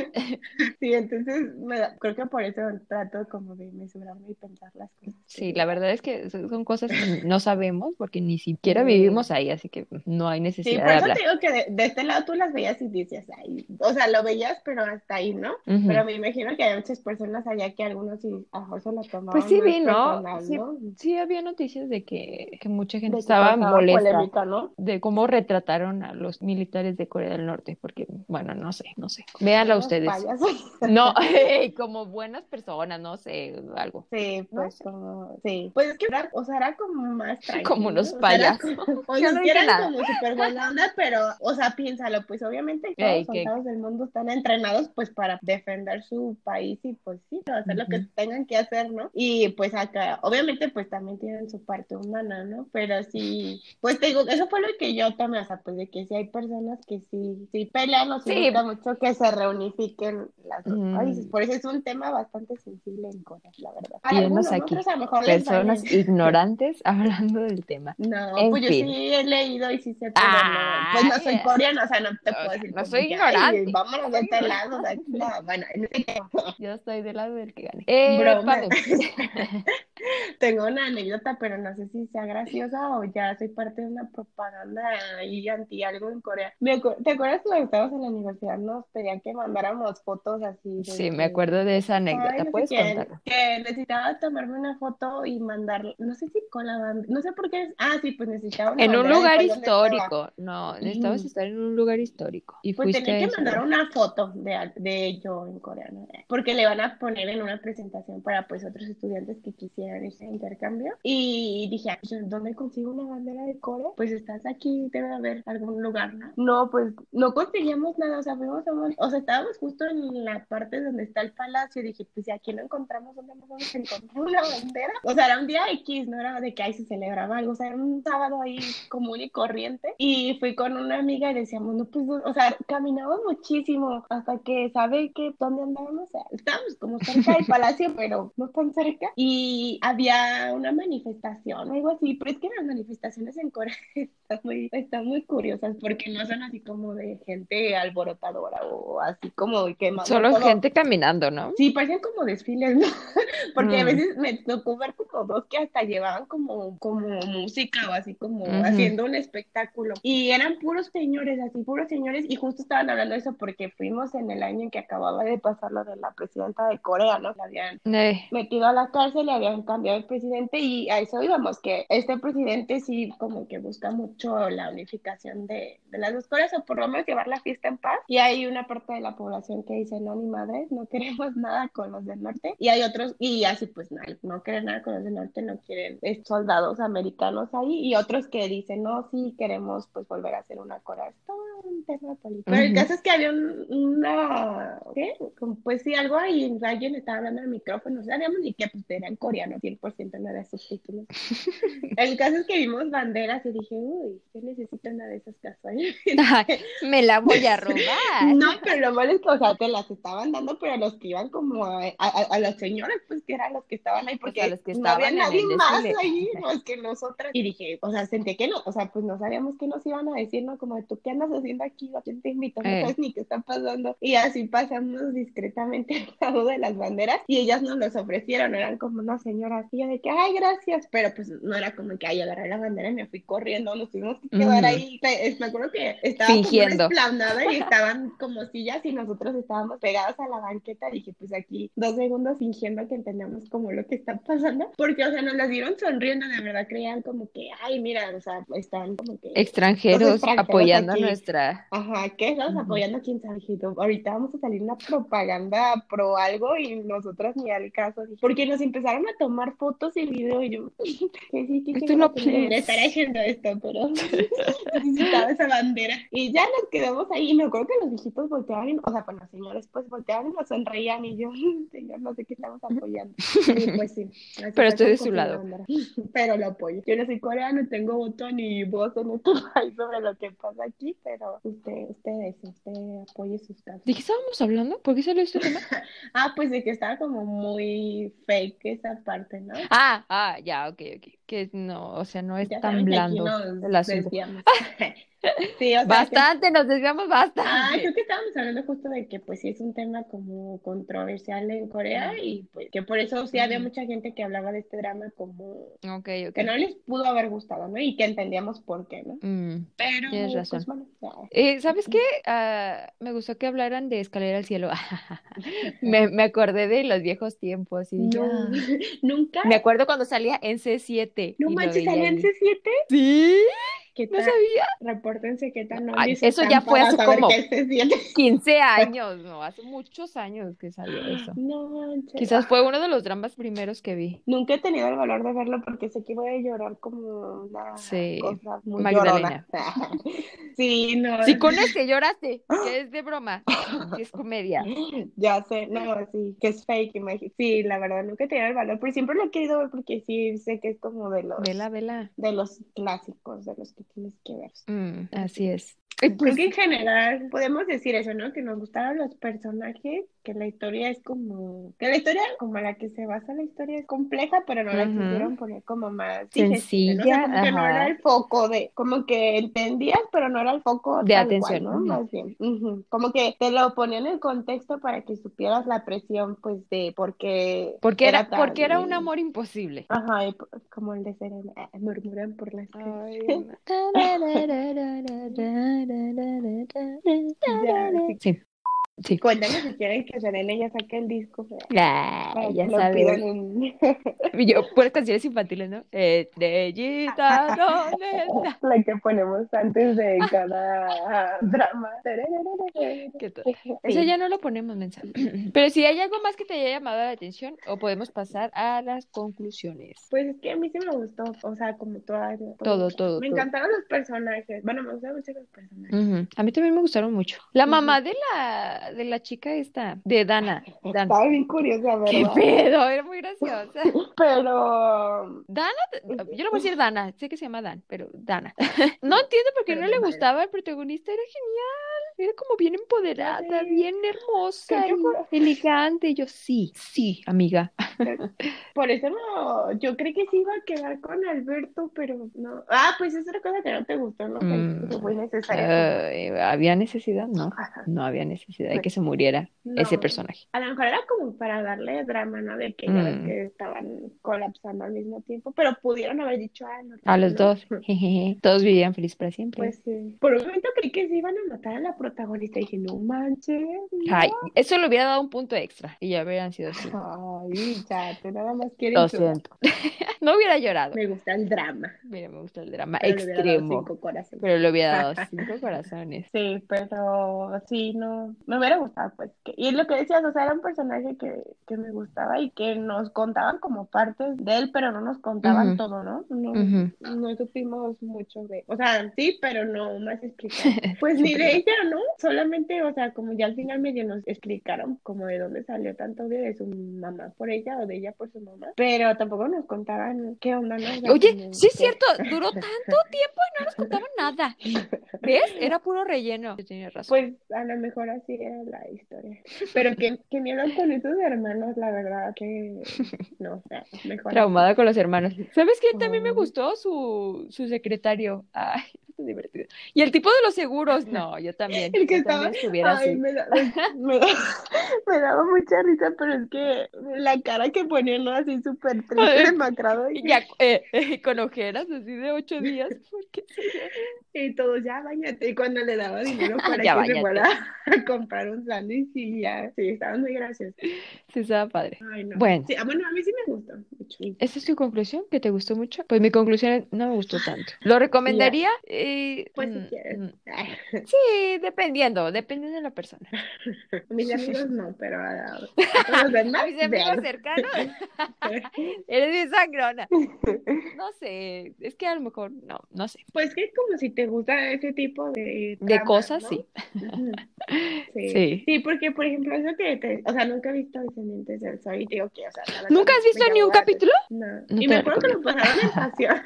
Sí, entonces me da- creo que por eso trato como de mesurarme y pensar las cosas. Sí, la verdad es que son cosas que no sabemos porque ni siquiera Sí. vivimos ahí, así que no hay Sí, necesidad por de eso hablar. te digo que de, de este lado tú las veías y dices, ay, o sea, lo veías, pero hasta ahí, ¿no? Ujú. Pero me imagino que hay muchas personas allá que algunos sí, a se lo tomaban Pues sí vi, ¿no? personal, Sí, ¿no? sí había noticias de que, que mucha gente De estaba molesta polémica, ¿no? de cómo retrataron a los militares de Corea del Norte, porque, bueno, no sé, no sé. Véanlo Unos ustedes. payasos. No, como buenas personas, no sé, algo. Sí, No pues sé. como, sí. Pues es que era, o sea, era como más tranquilo. Como unos o sea, era payasos. o sea, no eran nada. como súper buena onda, pero, o sea, piénsalo, pues obviamente todos los que- soldados del mundo están entrenados pues para defender su país y pues sí, hacer lo que tengan que hacer, ¿no? Y pues acá, obviamente pues también tienen su parte humana, ¿no? Pero sí, pues te digo, eso fue lo que yo tomé, o sea, pues de que sí hay personas que sí, sí pelean o sí mucho que se reunifiquen las dos Mm. países, por eso es un tema bastante sensible en Corea, la verdad. Tienes algunos, aquí a lo mejor Personas vale. ignorantes hablando del tema. No, En pues yo fin. sí he leído y sí sé, pero no, pues no soy Ay. coreana, o sea, no te puedo decir no soy ignorante. "Ay, vámonos de este lado, de aquí, no, bueno. Yo estoy del lado del que gane. Eh, Broma. Tengo una anécdota, pero no sé si sea graciosa o ya soy parte de una propaganda y anti algo en Corea. ¿Te acuerdas cuando estábamos en la universidad nos pedían que mandáramos fotos así? de Sí, me acuerdo de esa Ay, anécdota. no sé ¿Puedes contarla? que necesitaba tomarme una foto y mandar, no sé si con la bandera, no sé por qué, ah, sí, pues necesitaba una En un lugar histórico. No, necesitabas Ujú. estar en un lugar histórico. Y Pues fuiste tenía que mandar una foto de, de yo en coreano, ¿eh? porque le van a poner en una presentación para pues otros estudiantes que quisieran irse de intercambio. Y dije, "Ah, pues, ¿dónde consigo una bandera de Corea? Pues estás aquí, debe haber algún lugar, ¿no? No, pues no conseguíamos nada, o sea, fuimos a o sea, estábamos justo en la parte donde está el palacio y dije, pues si aquí no encontramos, ¿dónde más vamos a encontrar una bandera? O sea, era un día X, no era de que ahí se celebraba algo, o sea, era un sábado ahí común y corriente. Y fui con una amiga y decíamos, no, pues, o sea, caminamos muchísimo hasta que sabe que dónde andábamos, o sea, estábamos como cerca del palacio, pero no tan cerca. Y había una manifestación o algo así, pero es que las manifestaciones en Corea están muy, están muy curiosas porque no son así como de gente alborotadora o así como quemando Solo todo. gente caminando, ¿no? Sí, parecen como desfiles, ¿no? Porque a Mm. veces me tocó ver como dos que hasta llevaban como, como música o así como haciendo un espectáculo. Y eran puros señores, así puros señores, y justo estaban hablando de eso porque fuimos en el año en que acababa de pasar lo de la presidenta de Corea, ¿no? La habían Eh, metido a la cárcel, le habían cambiado el presidente y a eso íbamos, que este presidente sí como que busca mucho la unificación de, de las dos Coreas o por lo menos llevar la fiesta en paz. Y hay una parte de la población que dice no, ni madres, no queremos nada con los del norte y hay otros, y así pues no, no quieren nada con los del norte, no quieren eh, soldados americanos ahí. Y otros que dicen no, sí queremos pues volver a hacer una Corea, es todo un tema político. Pero el caso es que había un- una, ¿qué? Pues sí, algo ahí, alguien estaba hablando al micrófono, no sabíamos ni qué, pues era en coreano, 100% no era subtítulos. El caso es que vimos banderas y dije, uy, yo necesito una de esas ay, me la voy a robar. No, pero lo malo es que, o sea, te las estaban dando, pero a los que iban como a, a, a los señores, pues que eran los que estaban ahí, porque a los que no había estaban nadie más desfile. ahí más que nosotras. Y dije, o sea, sentí que no, o sea, pues no sabíamos qué nos iban a decir, ¿no? Como, ¿tú qué andas haciendo aquí? ¿A quién te invitó? No Eh. sabes ni qué está pasando. Y así pasamos discretamente al lado de las banderas y ellas nos los ofrecieron, eran como unas señoras. Y yo de que, ay, gracias, pero pues no era como que, ay, agarré la bandera y me fui corriendo, nos tuvimos que quedar Ujú. ahí. Me acuerdo que estaba como una Fingiendo. explanada y estaban como sillas y nosotros estábamos pegadas a la banqueta. Dije, pues aquí dos segundos fingiendo que entendemos como lo que está pasando, porque, o sea, nos las dieron sonriendo, de verdad creían como que, ay, mira, o sea, están como que... Extranjeros Los extranjeros apoyando aquí. nuestra. Ajá, ¿qué estamos Ujú. apoyando? ¿Quién sabe? Dije, "No, ahorita vamos a salir una propaganda pro algo y nosotras ni al caso. Porque nos empezaron a tomar fotos y video y yo, que sí, sí, tú no estar haciendo esto, pero necesitaba esa bandera. Y ya nos quedamos ahí. Y me acuerdo que los viejitos volteaban, y- o sea, pues los señores pues volteaban y nos sonreían y yo, señor, no sé qué estamos apoyando. Y pues sí. Pero estoy de su lado. bandera. Pero lo apoyo. Yo no soy coreano, tengo voto ni voz en este país sobre lo que pasa aquí, pero pero usted, ustedes, usted apoye ¿De qué estábamos hablando? ¿Por qué salió este tema? Ah, pues de que estaba como muy fake esa parte, ¿no? Ah, ah, ya, ok, ok. Que no, o sea, no es Ya tan que aquí blando nos el asunto. Sí, o sea, que- Bastante, nos desviamos Ah, bastante. creo que estábamos hablando justo de que pues sí es un tema como controversial en Corea y pues que por eso sí había mucha gente que hablaba de este drama como que no les pudo haber gustado, ¿no? Y que entendíamos por qué, ¿no? Mm. Pero Tienes pues bueno. Eh, ¿sabes qué? Ah, me gustó que hablaran de Escalera al Cielo. Me, me acordé de los viejos tiempos y No, "Ah". nunca. Me acuerdo cuando salía en C7 No manches, ¿salía en ahí. C7? ¿Sí? ¿Qué No tal? sabía. Repórtense qué tan Ay, obvios eso ya fue hace como- qué es C7. 15 años, no, hace muchos años que salió eso. No. Quizás fue uno de los dramas primeros que vi. Nunca he tenido el valor de verlo porque sé que voy a llorar como una Sí, cosa muy Magdalena. llorona. Sí, no. Si con este lloraste, que es de broma, que es comedia. Ya sé, no, sí, que es fake, imagi- Sí, la verdad, nunca he tenido el valor, pero siempre lo he querido ver porque sí sé que es como de los, Vela, vela. de los clásicos, de los que tienes que ver. Mm, así es. Y Creo pues, que en general podemos decir eso, ¿no? Que nos gustaron los personajes, que la historia es como, que la historia, como la que se basa la historia es compleja, pero no la quisieron poner como más digestible, ¿no? O sea, Sencilla, como que no era el foco de, como que entendías, pero no era el foco De atención, cual, ¿no? Más bien. Como que te lo ponían en contexto para que supieras la presión, pues, de por qué porque era, porque era un amor imposible. Ajá, y como el de Serena, ah, murmuran por las calles. Sí. Sí, sí. Cuéntanos si quieren que Serena ya saque el disco. Ah, ya sabes. en- Yo, puras canciones infantiles, ¿no? Estrellita, ¿dónde está? La que ponemos antes de cada drama. Qué tonta. Eso Sí. ya no lo ponemos, mensa. Pero si hay algo más que te haya llamado la atención, o podemos pasar a las conclusiones. Pues es que a mí sí me gustó, o sea, como toda, Todo, todo, Me todo. encantaron los personajes. Bueno, me gustaron mucho los personajes. A mí también me gustaron mucho. La mamá de la, de la chica esta, de Dana. Dana. Estaba bien curiosa, ¿Qué ¿verdad? pedo? Era muy graciosa. Pero Dana, yo le voy a decir Dana, sé que se llama Dan, pero Dana. No entiendo por qué Pero no le madre. gustaba el protagonista, era genial, era como bien empoderada, Sí. bien hermosa, por- elegante. Y yo, sí, sí, amiga. por eso no, yo creí que sí iba a quedar con Alberto, pero no. Ah, pues es otra cosa que no te gustó, ¿no? Que Mm. fue muy necesaria. Ay, ¿había necesidad? No, Ajá. no había necesidad de que se muriera ese personaje. A lo mejor era como para darle drama, ¿no? De que Mm. que estaban colapsando al mismo tiempo, pero pudieron haber dicho, ah, no, A los no. dos, todos vivían felices para siempre. Pues sí. Por un momento creí que se iban a matar a la protagonista y dije, no manches. no. Ay, eso le hubiera dado un punto extra y ya hubieran sido así. Ay, ya, tú nada más quieres Lo llorar. siento. No hubiera llorado. Me gusta el drama. Mira, me gusta el drama Pero le extremo, cinco corazones. pero le hubiera dado cinco corazones. Sí, pero sí, no, me hubiera gustado, pues. que- y es lo que decías, o sea, era un personaje que, que me gustaba y que nos contaban como partes de él, pero no nos contaban todo, ¿no? No, no supimos mucho de, o sea, sí, pero no más explicado. Pues ni de ella, ¿no? Solamente, o sea, como ya al final medio nos explicaron como de dónde salió tanto odio de su mamá por ella o de ella por su mamá, pero tampoco nos contaban qué onda, ¿no? O sea, Oye, como sí es cierto, duró tanto tiempo y no nos contaban nada. ¿Ves? Era puro relleno. Tenías razón. Pues a lo mejor así era la historia. Pero que, que miedo con esos hermanos, la verdad que no, o sea, mejor así. Traumada con los hermanos. ¿Sabes quién también me gustó? Su, su secretario. Ay, es divertido. Y el tipo de los seguros. No, yo también. El que yo estaba, también ay, así. me, da- me, me daba mucha risa, pero es que la cara que ponía, ¿no? Así súper triste, demacrado, y, ya eh, eh, con ojeras así de ocho días. ¿Por qué sería? y todos, ya bañate, y cuando le daba dinero para Ya que se báñate. fuera a comprar un sándwich, y ya, sí, estaban muy graciosos. Sí, estaba padre. Ay, no. Bueno. Sí, ah, bueno, a mí sí me gustó mucho. ¿Esa es tu conclusión? ¿Que te gustó mucho? Pues mi conclusión es, no me gustó tanto. ¿Lo recomendaría? Eh, Pues si mm, quieres. mm, Sí, dependiendo, dependiendo de la persona. Mis amigos no, pero a, a los demás, mis amigos cercanos, eres bien sangrona. No sé, es que a lo mejor, no, no sé. Pues que es como si te gusta ese tipo de De cosas, ¿no? sí. Sí. Sí. Sí, porque por ejemplo, eso que te, o sea, nunca he visto Descendientes del Sol y te digo que, o sea, ¿Nunca has visto ni un capítulo? No. No y me acuerdo que lo pasaron en pasión.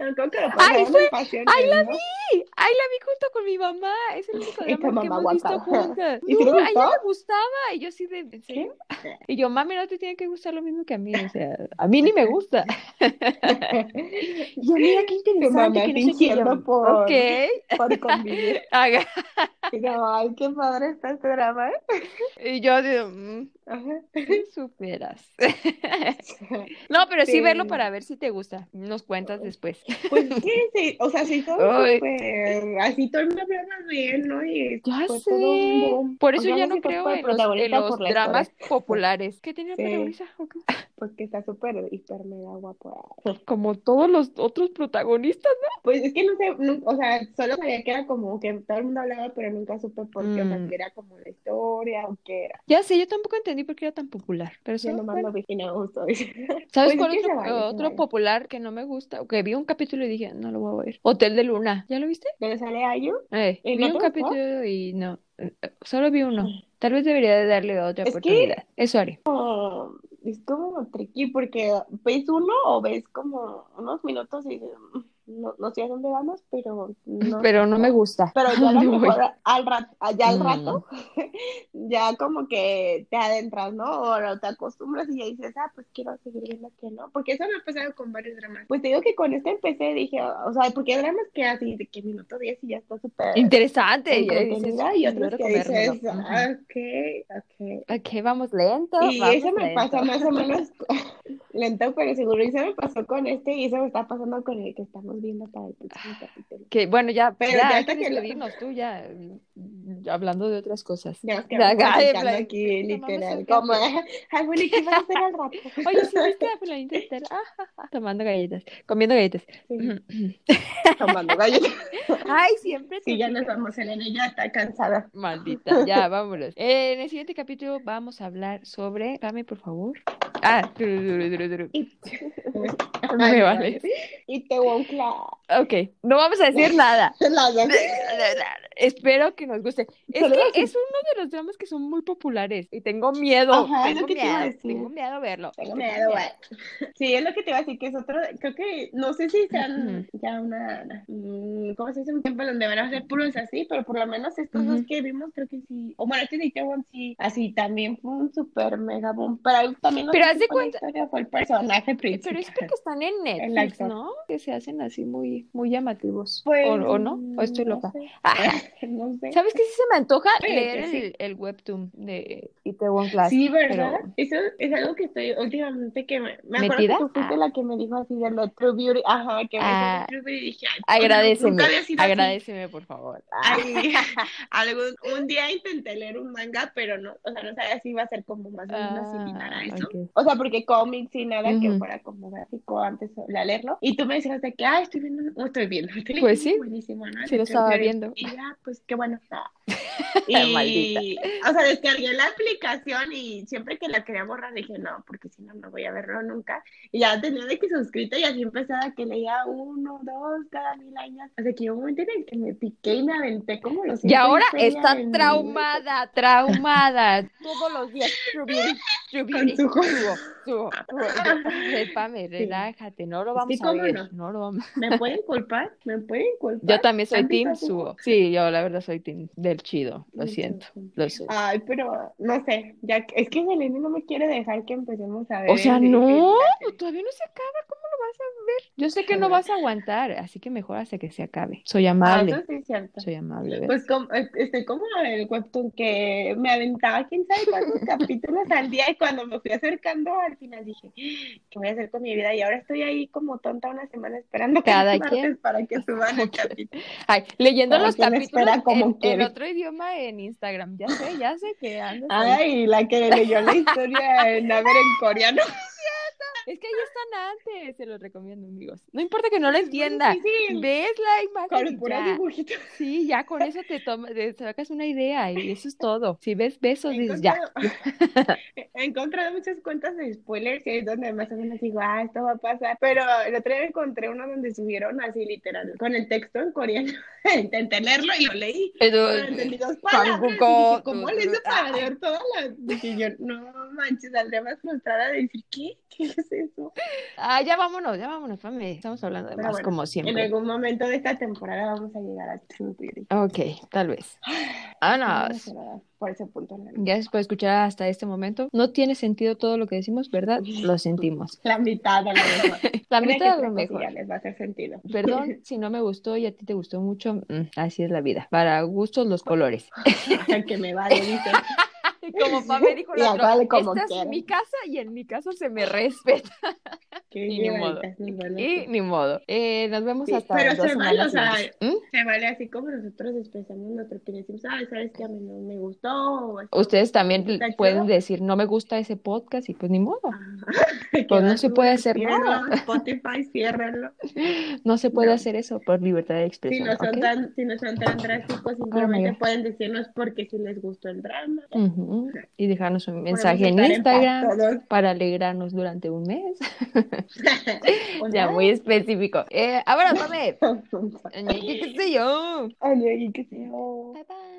me acuerdo que lo ¡Ay, pasaron en pasión. ¡Ay, la ¿no? vi! ¡Ay, la vi junto con mi mamá! Es el único drama que mamá hemos visto juntas. ¿Y si No, a ella le gustaba. Y yo sí de, ¿en serio? Y yo, mami, no te tiene que gustar lo mismo que a mí. O sea, a mí ni me gusta. Y yo, mira qué interesante que no sé qué. Por- Ok. Por convivir. Ay, qué padre está este drama. ¿eh? Y yo digo, mm, superas. No, pero sí Sí. verlo para ver si te gusta. Nos cuentas después. Pues sí, sí, o sea, sí, todo. Súper, así todo el mundo hablaba bien, ¿no? Y Ya sé. un. Por eso ya no creo en los, en dramas populares. ¿Qué tenía Sí. protagonista? Ok. Pues que está súper hiper mega guapo. Como todos los otros protagonistas, Pues es que no sé, no- o sea, solo sabía que era como que todo el mundo hablaba, pero nunca supe por qué, o sea, Mm. si era como la historia o qué era. Ya sé, yo tampoco entendí por qué era tan popular. Pero Yo sí, nomás bueno. lo vi y no me gustó. ¿Sabes Pues es cuál que otro, vale, otro vale. popular que no me gusta? Que vi un capítulo y dije, no lo voy a ver. Hotel de Luna. ¿Ya lo viste? ¿Dónde sale Ayu? Eh, ¿Y vi no un capítulo y no. eh, Solo vi uno. Tal vez debería de darle otra Es que- oportunidad. Eso haré. Oh, es como tricky porque ves uno o ves como unos minutos y dices, "Mm, no, no sé a dónde vamos, pero no. Pero no me gusta. Pero ¿A ya a lo dónde voy? mejor al rato, ya al Mm. rato, ya como que te adentras, ¿no? O te acostumbras y ya dices, ah, pues quiero seguir viendo que no. Porque eso me ha pasado con varios dramas. Pues te digo que con este empecé, dije, o sea, porque hay dramas que así, de que minuto 10 y ya está súper Interesante. Y dices, entretenida y otros ah, ok, ok. Ok, vamos lento. Y vamos eso me lento. pasa más o menos lento, pero seguro. Y eso me pasó con este y eso me está pasando con el que estamos viendo para el próximo capítulo. Que bueno, ya, Pero ya ya hasta que que lo- despedirnos tú ya, mm, hablando de otras cosas. Ya nos Ya, ya, aquí, literal. Como, ay, bueno, ¿y qué vas a hacer al rato? Oye, ¿sí viste a fulanita? Ah, ah, ah, tomando galletas, comiendo galletas. Sí, tomando galletas. Ay, siempre Sí, tú, ya nos vamos, Elena, ya está cansada. Maldita, ya, vámonos. En el siguiente capítulo vamos a hablar sobre, dame por favor. Ah, duru, Me vale. Y te wonkla. Ok, no vamos a decir nada. Espero que nos guste. Es que es uno de los dramas que son muy populares y tengo miedo, Ajá, es tengo lo que te iba a miedo, decir. tengo miedo a verlo. Tengo miedo, güey. Sí, es lo que te iba a decir, que es otro, creo que, no sé si sean ya una, mm, ¿cómo se dice? Un tiempo donde van a ser puros así, pero por lo menos estos dos que vimos, creo que sí. O bueno, este de Itaewon sí, así también fue un super mega boom, pero también no Pero haz de cuenta- fue el personaje Pero es porque están en Netflix. ¿no? Que se hacen así muy, muy llamativos. Pues, ¿O, o no? ¿O estoy no loca? sé. Ah, No sé. ¿sabes qué? Sí se me antoja leer sí. el, el webtoon de Itaewon Class. Sí, ¿verdad? pero- Eso es algo que estoy últimamente que me, me acuerdo ¿Metida? que tú fuiste Ah. la que me dijo así de lo True Beauty, ajá, que me dijo Ah. de True Beauty y dije, ay, pues, Agradeceme, nunca había sido así. agradeceme, por favor. Ay, algún, un día intenté leer un manga, pero no, o sea, no sabía si iba a ser como más o menos similar a Ah, eso. O sea, porque cómics y nada que fuera como gráfico antes de leerlo. Y tú me decías de que, ah, estoy viendo, no estoy viendo, estoy Pues sí, buenísimo, ¿no? sí lo estaba viendo. Y ya, pues qué bueno. Ah. Maldita. Y, o sea, descargué la aplicación y siempre que la quería borrar dije, no, porque si no, no voy a verlo nunca. Y ya tenía de que suscrita y así empezaba que leía uno, dos, cada mil años. Hasta que hubo un momento en el que me piqué y me aventé como los Y ahora está traumada, traumada. Todos los días, True Beauty, True Beauty, su juego. subo. Yo, "Ay, Pame, relájate, no lo vamos Sí, a ver, no. no lo vamos. ¿Me pueden culpar? ¿Me pueden culpar? Yo también soy ¿Han visto team subo. Sí, yo la verdad soy team del chido, lo siento, lo sé. Ay, pero no sé, ya que- es que Selene no me quiere dejar que empecemos a ver. O sea, no, todavía no se acaba, ¿cómo lo vas a ver? Yo sé que no vas a aguantar, así que mejor hasta que se acabe. Soy Ah, amable, eso sí es cierto. soy amable, ¿ves? Pues como, eh, estoy como el webtoon que me aventaba quién sabe cuántos capítulos al día y cuando me fui acercando al final dije, ¿qué voy a hacer con mi vida? Y ahora estoy ahí como tonta una semana esperando Cada quien. para que suban el capítulo. Ay, leyendo Cada los capítulos como en, otro idioma en Instagram. Ya sé, ya sé que andas ahí. Ay, la que leyó la historia en a ver en coreano. Es que ahí están antes, se los recomiendo, amigos. No importa que no lo entienda, Sí, sí, ves la imagen con puros dibujitos. Sí, ya con eso te tomas, te sacas una idea y eso es todo. Si ves besos, He dices ya. he encontrado muchas cuentas de spoilers y es donde más o menos digo, ah, esto va a pasar. Pero el otro día encontré uno donde subieron así literal, con el texto en coreano. Intenté leerlo y lo leí. Pero, Pero entendí dos palabras. Hangugo, dije, ¿cómo le hice para leer todas las? Dije yo, no manches, saldría más frustrada de decir, ¿qué? ¿Qué es eso. Ah, ya vámonos, ya vámonos, Pame. Estamos hablando de Pero más bueno, como En siempre. algún momento de esta temporada vamos a llegar a True Beauty. Ok, tal vez. Por ese punto. en. Gracias por escuchar hasta este momento. No tiene sentido todo lo que decimos, ¿verdad? Lo sentimos. La mitad de lo mejor. La mitad de lo mejor. les va a hacer sentido. Perdón si no me gustó y a ti te gustó mucho. mm, así es la vida. Para gustos los colores. que me vale, dice. Y como Pame dijo la otra, esta quiera. es mi casa y en mi casa se me respeta. Y ni modo. Y ni modo. Eh, nos vemos Sí, hasta pero dos se vale, o sea. ¿Mm? Se vale así como nosotros expresamos nuestra opinión. Decimos, ah, sabes que a mí no me gustó. o Ustedes también pueden chido. decir, no me gusta ese podcast y pues ni modo. Que Pues no se puede hacer ciérrenlo, nada. Spotify, ciérrenlo. No se puede No. hacer eso por libertad de Si expresión, no son tan, si no son tan drásticos, my simplemente pueden decirnos porque si les gustó el drama. Y dejarnos un mensaje en Instagram para alegrarnos durante un mes. Ya muy específico. Eh, ahora, Pame. ¿Qué, sé yo? Qué feo. Bye, bye.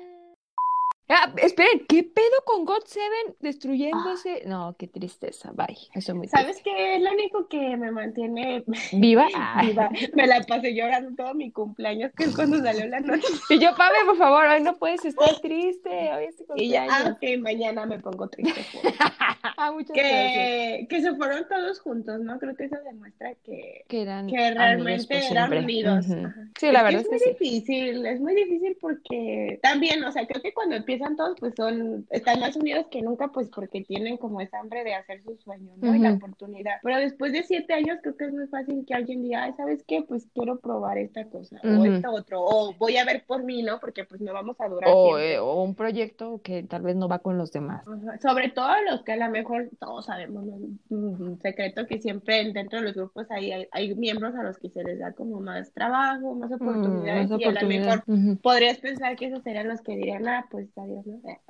Ah, esperen, ¿qué pedo con God Seven destruyéndose? No, qué tristeza. Bye. Eso es muy ¿Sabes qué es lo único que me mantiene triste. ¿Viva? Ah. viva? Me la pasé llorando todo mi cumpleaños, que es cuando salió la noticia. Y yo, Pame, por favor, hoy no puedes estar triste. Hoy es tu Y ya, ah, ok, mañana me pongo triste. Ah, muchas gracias. que, que se fueron todos juntos, ¿no? Creo que eso demuestra que, Que eran que realmente eran unidos. Sí, la Es que verdad es es que muy sí. difícil, es muy difícil porque también, o sea, creo que cuando empiezan todos, pues son, están más unidos que nunca, pues porque tienen como esa hambre de hacer su sueño, ¿no? Y la oportunidad. Pero después de siete años, creo que es muy fácil que alguien diga, ay, ¿sabes qué? Pues quiero probar esta cosa, o Ujú. esto otro, o voy a ver por mí, ¿no? Porque pues no vamos a durar O, eh, o un proyecto que tal vez no va con los demás. Ajá, Sobre todo los que a lo mejor todos sabemos, ¿no? Un secreto que siempre dentro de los grupos hay, hay, hay miembros a los que se les da como más trabajo, más Mm, oportunidades más y a lo mejor podrías pensar que esos serían los que dirían, ah, pues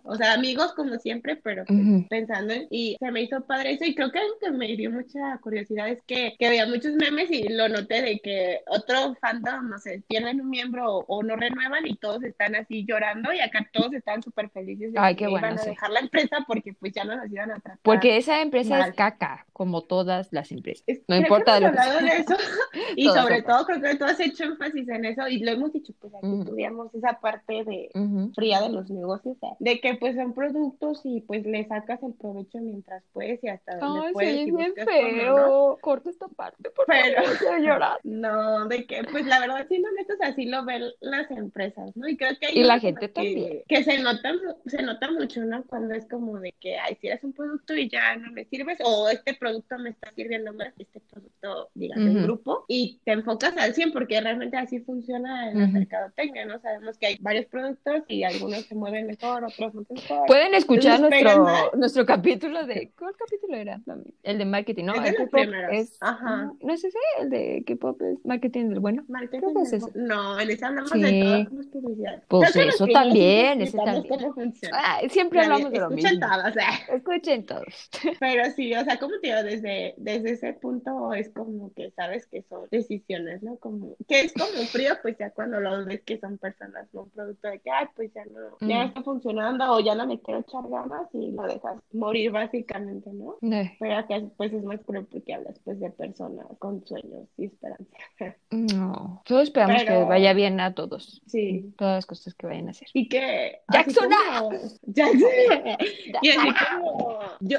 O sea, amigos como siempre, pero pues, pensando en, y se me hizo padre eso y creo que algo que me dio mucha curiosidad es que, que veía muchos memes y lo noté de que otro fandom, no sé, pierden un miembro o, o no renuevan y todos están así llorando y acá todos están súper felices de Ay, que qué iban a dejar la empresa porque pues ya no nos iban a tratar. Porque esa empresa mal. es caca, como todas las empresas. Es- No creo que importa de hemos lo que hablado sea. de eso y sobre todo creo que tú has hecho énfasis en eso y lo hemos dicho, pues aquí Ujú. estudiamos esa parte de fría de los negocios, de que pues son productos y pues le sacas el provecho mientras puedes y hasta donde Ay, puedes sí, es bien feo. Corta esta parte, por Pero- llorar. No, de que, pues la verdad, siendo honestos, así lo ven las empresas, ¿no? Y creo que hay Y la gente que, también. que se nota, se nota mucho, ¿no? Cuando es como de que, ay, si eres un producto y ya no me sirves, o este producto me está sirviendo más, este producto, digamos, en Ujú. grupo, y te enfocas al 100, porque realmente así funciona en la Ujú. mercadotecnia, ¿no? Sabemos que hay varios productos y algunos se mueven mejor, otros no mejor. Pueden escuchar Entonces, nuestro, nuestro capítulo de... ¿Cuál capítulo era? El de marketing, ¿no? Es El es... Aja. ¿no? ¿No es ese? El de K-pop es marketing del bueno. Marketing Creo que es ese. No, en ese hablamos Sí. de todo. Pues Creo que eso también, ese también. cómo funciona. Ah, siempre Ya hablamos de lo escuchen mismo. todos, ¿eh? Escuchen todos. Pero sí, o sea, como te digo, desde, desde ese punto es como que sabes que son decisiones, ¿no? Como, que es como frío, pues ya cuando lo ves que son personas, no un producto de que, ay, pues ya no, ya Mm. está funcionando o ya no me quiero echar ganas y lo dejas morir básicamente, ¿no? Eh, Pero acá pues es más cruel porque hablas pues de personas con sueños y esperanza. No, todos esperamos que Pero- vaya bien a todos. Sí. Todas las cosas que vayan a hacer. Y que ¡Jackson! como- Jackson. Y así como, yo,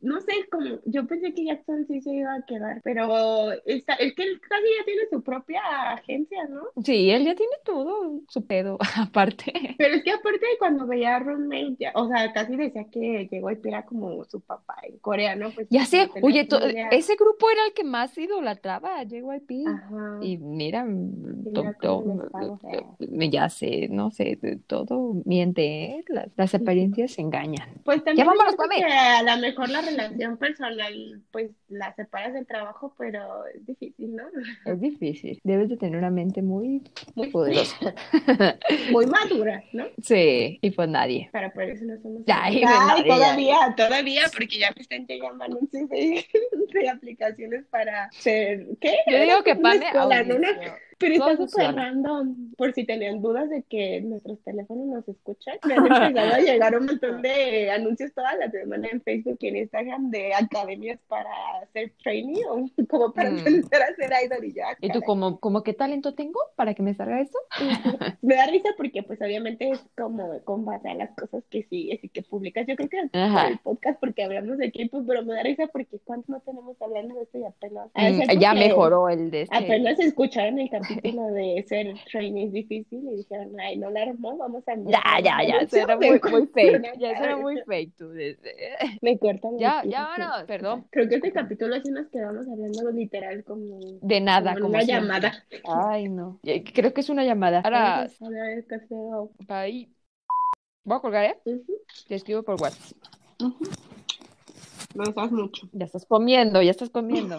no sé, como, yo pensé que Jackson sí se iba a quedar, pero está, es que él casi ya tiene su propia agencia, ¿no? Sí, él ya tiene todo su pedo aparte. Pero es que aparte de cuando veía a Roommate, ya- o sea, casi decía que llegó y era como su papá en Corea, ¿no? Pues Ya sé, oye, to- ese grupo era el que más idolatraba a JYP. Ajá. Y mira, mira todo, cómo les pago, ya sé, no sé, todo miente, ¿eh? Las, las apariencias engañan. Pues también vámonos, Pame. que a lo mejor la relación personal, pues la separas del trabajo, pero es difícil, ¿no? Es difícil. Debes de tener una mente muy, muy poderosa. Muy madura, ¿no? Sí, y pues nadie. Pero por eso no somos Ay, ya. todavía, todavía, porque ya me están llegando anuncios de, de aplicaciones para ser, ¿qué? Yo digo que como una Pero está súper random, por si tenían dudas de que nuestros teléfonos nos escuchan. Me han empezado a llegar un montón de anuncios toda la semana en Facebook y en Instagram de academias para hacer training o como para Mm. a ser idol y ya. ¿Y tú como, como qué talento tengo para que me salga esto? Me da risa porque pues obviamente es como con base a las cosas que sigues y que publicas. Yo creo que el podcast porque hablamos de K-pop, pero me da risa porque cuánto no tenemos hablando de esto y apenas. Mm, ya mejoró el de este. Apenas escucharon el capítulo de ser training es difícil y dijeron, ay, no la armó, vamos a Ya, ya, ya, eso era muy, muy fake. Ya, eso era muy fake tú. desde- Me cortan Ya, ya, vámonos, perdón. Creo que este capítulo así nos quedamos hablando literal como, De nada, como una siempre. llamada. Ay, no. Ya, Creo que es una llamada. Ahora, a ver, qué feo. bye. Voy a colgar, ¿eh? Te escribo por WhatsApp. Me estás mucho. Ya estás comiendo, ya estás comiendo.